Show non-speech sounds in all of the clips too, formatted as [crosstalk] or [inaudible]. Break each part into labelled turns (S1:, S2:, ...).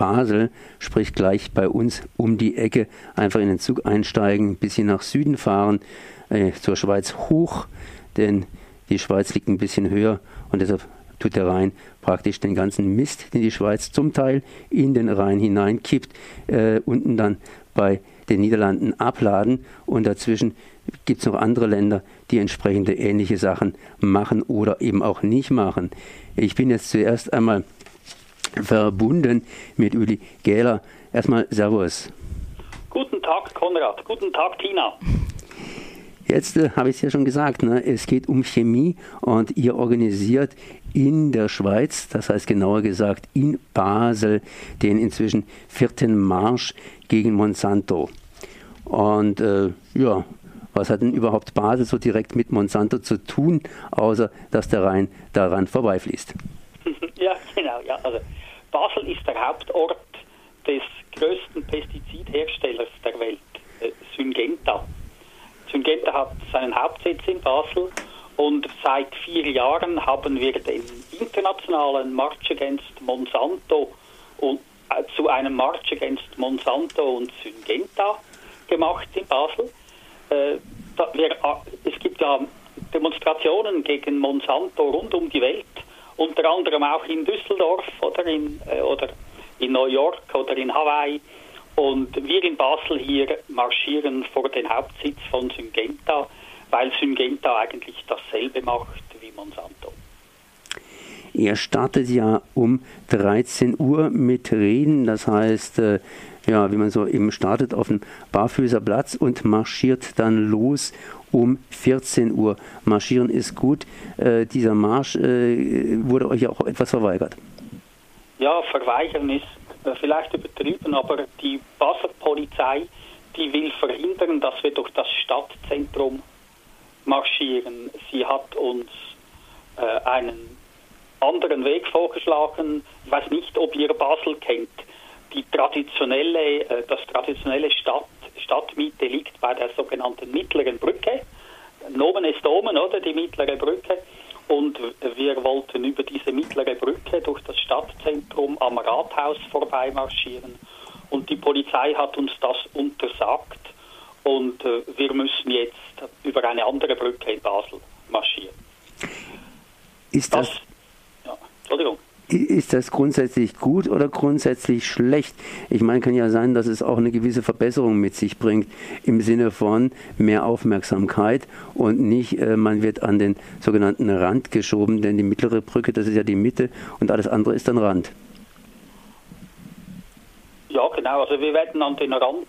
S1: Basel, sprich gleich bei uns um die Ecke, einfach in den Zug einsteigen, ein bisschen nach Süden fahren, äh, zur Schweiz hoch, denn die Schweiz liegt ein bisschen höher und deshalb tut der Rhein praktisch den ganzen Mist, den die Schweiz zum Teil in den Rhein hineinkippt, äh, unten dann bei den Niederlanden abladen und dazwischen gibt es noch andere Länder, die entsprechende ähnliche Sachen machen oder eben auch nicht machen. Ich bin jetzt zuerst einmal verbunden mit Uli Gähler. Erstmal Servus.
S2: Guten Tag, Konrad. Guten Tag, Tina.
S1: Jetzt äh, habe ich es ja schon gesagt, ne? es geht um Chemie und ihr organisiert in der Schweiz, das heißt genauer gesagt in Basel, den inzwischen vierten Marsch gegen Monsanto. Und äh, ja, was hat denn überhaupt Basel so direkt mit Monsanto zu tun, außer dass der Rhein daran vorbeifließt?
S2: Ja. Also Basel ist der Hauptort des größten Pestizidherstellers der Welt, äh, Syngenta. Syngenta hat seinen Hauptsitz in Basel und seit vier Jahren haben wir den internationalen March Against Monsanto und, äh, zu einem March Against Monsanto und Syngenta gemacht in Basel. Äh, äh, es gibt ja Demonstrationen gegen Monsanto rund um die Welt, unter anderem auch in Düsseldorf oder in, äh, oder in New York oder in Hawaii. Und wir in Basel hier marschieren vor den Hauptsitz von Syngenta, weil Syngenta eigentlich dasselbe macht wie Monsanto.
S1: Ihr startet ja um 13 Uhr mit Reden, das heißt, äh, ja, wie man so eben startet auf dem Barfüßerplatz und marschiert dann los um 14 Uhr. Marschieren ist gut. Äh, dieser Marsch äh, wurde euch auch etwas verweigert.
S2: Ja, verweigern ist äh, vielleicht übertrieben, aber die Wasserpolizei, die will verhindern, dass wir durch das Stadtzentrum marschieren. Sie hat uns äh, einen anderen Weg vorgeschlagen. Ich weiß nicht, ob ihr Basel kennt. Die traditionelle, äh, das traditionelle Stadt, Stadtmiete liegt bei der sogenannten Mittleren Brücke. Nomen ist Omen, oder? Die Mittlere Brücke. Und wir wollten über diese mittlere Brücke durch das Stadtzentrum am Rathaus vorbeimarschieren. Und die Polizei hat uns das untersagt. Und äh, wir müssen jetzt über eine andere Brücke in Basel marschieren.
S1: Ist das, das ja, Entschuldigung ist das grundsätzlich gut oder grundsätzlich schlecht? Ich meine, kann ja sein, dass es auch eine gewisse Verbesserung mit sich bringt im Sinne von mehr Aufmerksamkeit und nicht, äh, man wird an den sogenannten Rand geschoben, denn die mittlere Brücke, das ist ja die Mitte und alles andere ist dann Rand.
S2: Ja, genau, also wir werden an den Rand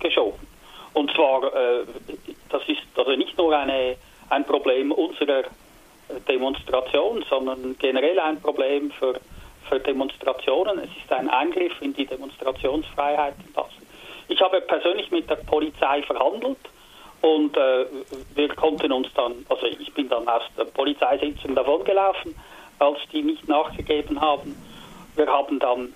S2: geschoben. Und zwar, äh, das ist also nicht nur eine, ein Problem unserer Demonstration, sondern generell ein Problem für, für Demonstrationen. Es ist ein Eingriff in die Demonstrationsfreiheit in Basel. Ich habe persönlich mit der Polizei verhandelt und äh, wir konnten uns dann, also ich bin dann aus der Polizeisitzung davongelaufen, als die nicht nachgegeben haben. Wir haben dann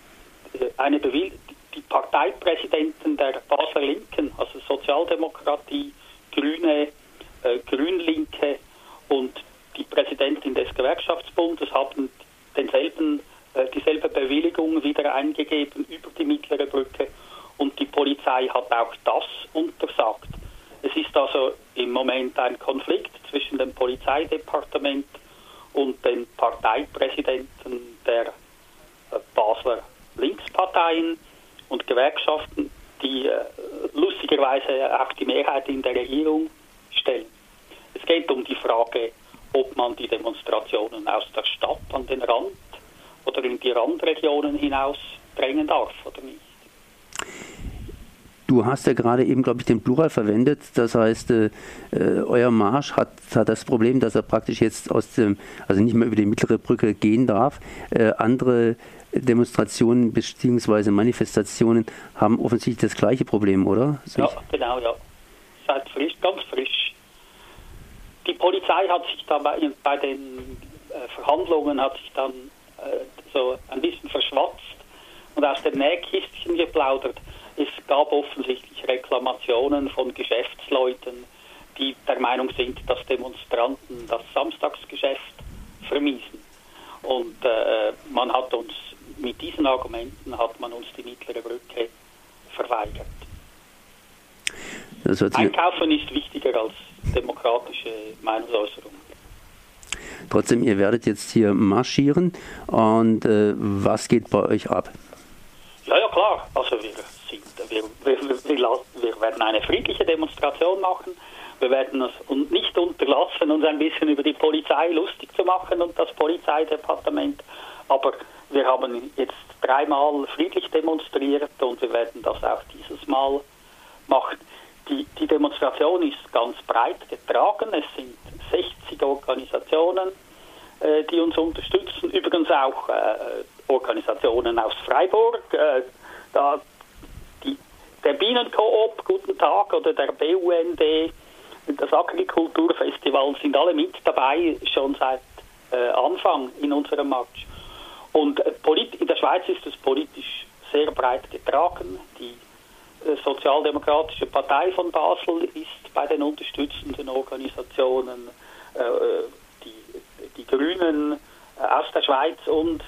S2: äh, eine Bewil die Parteipräsidenten der Basler Linken, also Sozialdemokratie, Grüne, äh, Grünlinke und die Präsidentin des Gewerkschaftsbundes haben denselben, äh, dieselbe Bewilligung wieder eingegeben über die mittlere Brücke und die Polizei hat auch das untersagt. Es ist also im Moment ein Konflikt zwischen dem Polizeidepartement und den Parteipräsidenten der äh, Basler Linksparteien und Gewerkschaften, die äh, lustigerweise auch die Mehrheit in der Regierung stellen. Es geht um die Frage, ob man die Demonstrationen aus der Stadt an den Rand oder in die Randregionen hinaus drängen darf oder nicht.
S1: Du hast ja gerade eben, glaube ich, den Plural verwendet. Das heißt, äh, äh, euer Marsch hat, hat, das Problem, dass er praktisch jetzt aus dem, also nicht mehr über die mittlere Brücke gehen darf. Äh, andere Demonstrationen bzw. Manifestationen haben offensichtlich das gleiche Problem, oder?
S2: So ja, genau, ja. Seit frisch, ganz frisch die Polizei hat sich da bei, bei den äh, Verhandlungen hat sich dann äh, so ein bisschen verschwatzt und aus dem Nähkistchen geplaudert. Es gab offensichtlich Reklamationen von Geschäftsleuten, die der Meinung sind, dass Demonstranten das Samstagsgeschäft vermiesen. Und äh, man hat uns mit diesen Argumenten hat man uns die mittlere Brücke verweigert. Einkaufen ist wichtiger als demokratische Meinungsäußerung.
S1: Trotzdem, ihr werdet jetzt hier marschieren und äh, was geht bei euch ab?
S2: Ja, ja, klar. Also wir, sind, wir, wir, wir, werden eine friedliche Demonstration machen. Wir werden es nicht unterlassen, uns ein bisschen über die Polizei lustig zu machen und das Polizeidepartement. Aber wir haben jetzt dreimal friedlich demonstriert und wir werden das auch dieses Mal machen. Die, die Demonstration ist ganz breit getragen. Es sind 60 Organisationen, äh, die uns unterstützen. Übrigens auch äh, Organisationen aus Freiburg. Äh, da die, der Bienenkoop, guten Tag, oder der BUND, das Agrikulturfestival sind alle mit dabei, schon seit äh, Anfang in unserem Marsch. Und äh, in der Schweiz ist es politisch sehr breit getragen. Die Sozialdemokratische Partei von Basel ist bei den unterstützenden Organisationen, äh, die, die Grünen äh, aus der Schweiz und,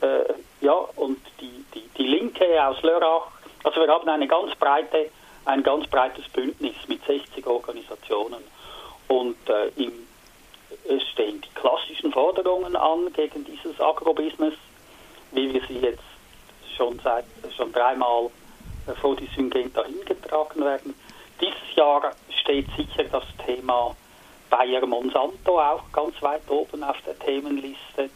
S2: äh, ja, und die, die, die Linke aus Lörrach. Also wir haben eine ganz breite, ein ganz breites Bündnis mit 60 Organisationen. Und äh, im, es stehen die klassischen Forderungen an gegen dieses Agrobusiness, wie wir sie jetzt schon seit schon dreimal vor die Syngenta hingetragen werden. Dieses Jahr steht sicher das Thema Bayer Monsanto auch ganz weit oben auf der Themenliste.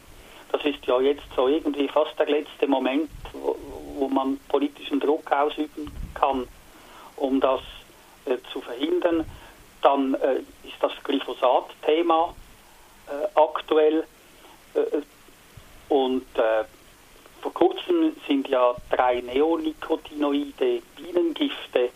S2: Das ist ja jetzt so irgendwie fast der letzte Moment, wo, wo man politischen Druck ausüben kann, um das äh, zu verhindern. Dann äh, ist das Glyphosat-Thema äh, aktuell äh, und äh, vor kurzem sind ja drei Neonicotinoide Bienengifte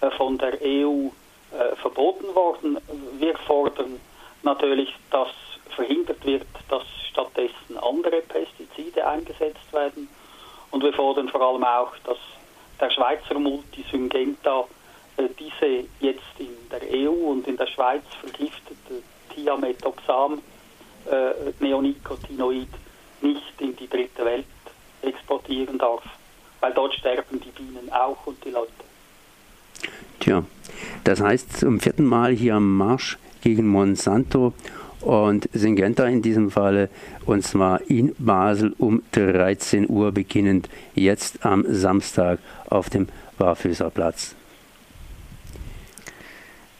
S2: äh, von der EU äh, verboten worden. Wir fordern natürlich, dass verhindert wird, dass stattdessen andere Pestizide eingesetzt werden. Und wir fordern vor allem auch, dass der Schweizer Multisyngenta äh, diese jetzt in der EU und in der Schweiz vergiftete Thiamethoxam äh, Neonicotinoid nicht in die dritte Welt exportieren darf. Weil dort sterben die Bienen auch und die Leute.
S1: Tja, das heißt zum vierten Mal hier am Marsch gegen Monsanto und Syngenta in diesem Falle und zwar in Basel um 13 Uhr beginnend jetzt am Samstag auf dem Barfüßerplatz.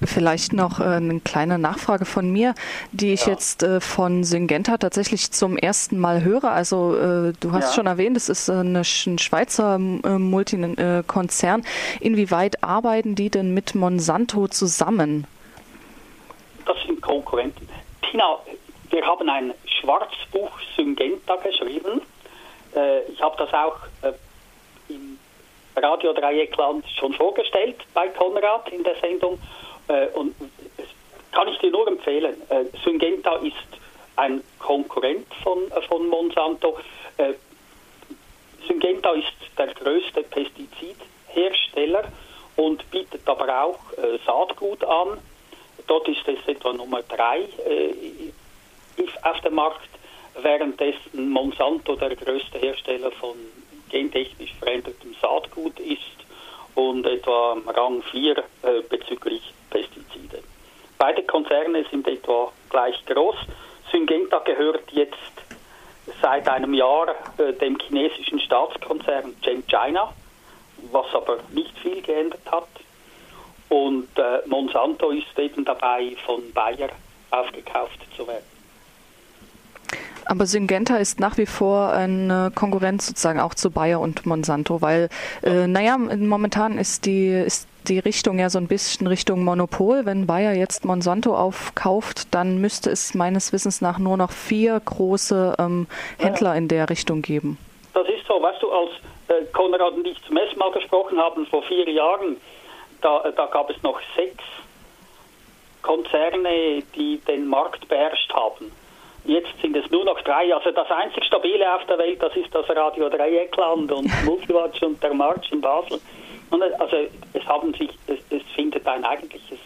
S3: Vielleicht noch äh, eine kleine Nachfrage von mir, die ich ja. jetzt äh, von Syngenta tatsächlich zum ersten Mal höre. Also äh, du hast ja. schon erwähnt, es ist ein Schweizer Multikonzern. Inwieweit arbeiten die denn mit Monsanto zusammen?
S2: Das sind Konkurrenten. Tina, wir haben ein Schwarzbuch Syngenta geschrieben. ich habe das auch im Radio Dreieckland schon vorgestellt bei Konrad in der Sendung. Äh, und kann ich dir nur empfehlen. Äh, Syngenta ist ein Konkurrent von, äh, von Monsanto. Äh, Syngenta ist der größte Pestizidhersteller und bietet aber auch äh, Saatgut an. Dort ist es etwa Nummer drei äh, auf dem Markt, währenddessen Monsanto der größte Hersteller von gentechnisch verändertem Saatgut ist und etwa Rang 4 äh, bezüglich Pestizide. Beide Konzerne sind etwa gleich groß. Syngenta gehört jetzt seit einem Jahr äh, dem chinesischen Staatskonzern Chen China, was aber nicht viel geändert hat. Und äh, Monsanto ist eben dabei, von Bayer aufgekauft zu werden.
S3: Aber Syngenta ist nach wie vor eine Konkurrenz sozusagen auch zu Bayer und Monsanto, weil, äh, naja, momentan ist die, ist die Richtung ja so ein bisschen Richtung Monopol. Wenn Bayer jetzt Monsanto aufkauft, dann müsste es meines Wissens nach nur noch vier große ähm, Händler in der Richtung geben.
S2: Das ist so. Weißt du, als äh, Konrad und ich zum ersten Mal gesprochen haben, vor vier Jahren, da, da gab es noch sechs Konzerne, die den Markt beherrscht haben. Jetzt sind es nur noch drei. Also das einzig Stabile auf der Welt, das ist das Radio Dreieckland und [laughs] Multiwatch und der March in Basel. Und also es haben sich, es, es findet ein eigentliches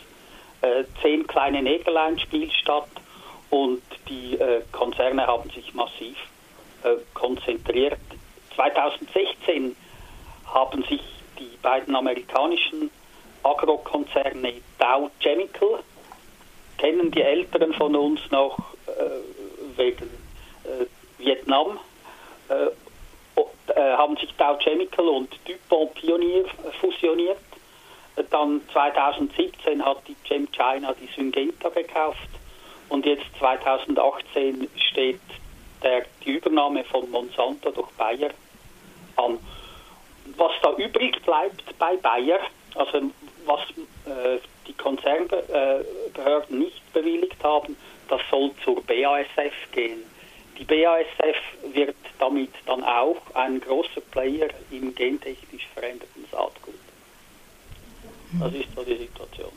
S2: äh, zehn kleine Nägelein-Spiel statt und die äh, Konzerne haben sich massiv äh, konzentriert. 2016 haben sich die beiden amerikanischen Agrokonzerne Dow Chemical, kennen die Älteren von uns noch äh, wegen äh, Vietnam, äh, äh haben sich Dow Chemical und DuPont Pionier fusioniert. Dann 2017 hat die Chem China die Syngenta gekauft und jetzt 2018 steht der, die Übernahme von Monsanto durch Bayer an. Was da übrig bleibt bei Bayer, also was äh, die Konzernbehörden nicht bewilligt haben, das soll zur BASF gehen. Die BASF wird damit dann auch ein großer Player im gentechnisch veränderten Saatgut. Das ist so die Situation.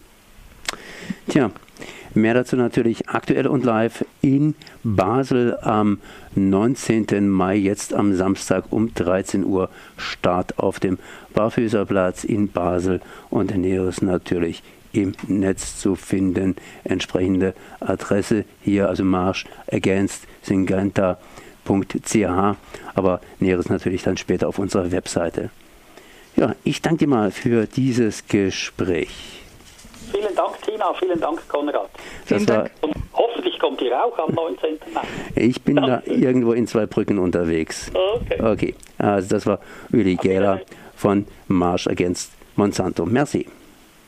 S1: Tja, mehr dazu natürlich aktuell und live in Basel am 19. Mai, jetzt am Samstag um 13 Uhr Start auf dem Barfüßerplatz in Basel und Näheres natürlich im Netz zu finden. Entsprechende Adresse hier, also Marsch Against Syngenta.ch, aber Näheres natürlich dann später auf unserer Webseite. Ja, ich danke dir mal für dieses Gespräch.
S2: Vielen Dank, Tina. Vielen Dank, Konrad.
S3: Vielen Dank.
S2: Und hoffentlich kommt ihr auch am 19. Mai.
S1: Ich bin Danke. da irgendwo in zwei Brücken unterwegs.
S2: Okay.
S1: Okay, also das war Uli Gähler von Marsch Against Monsanto. Merci.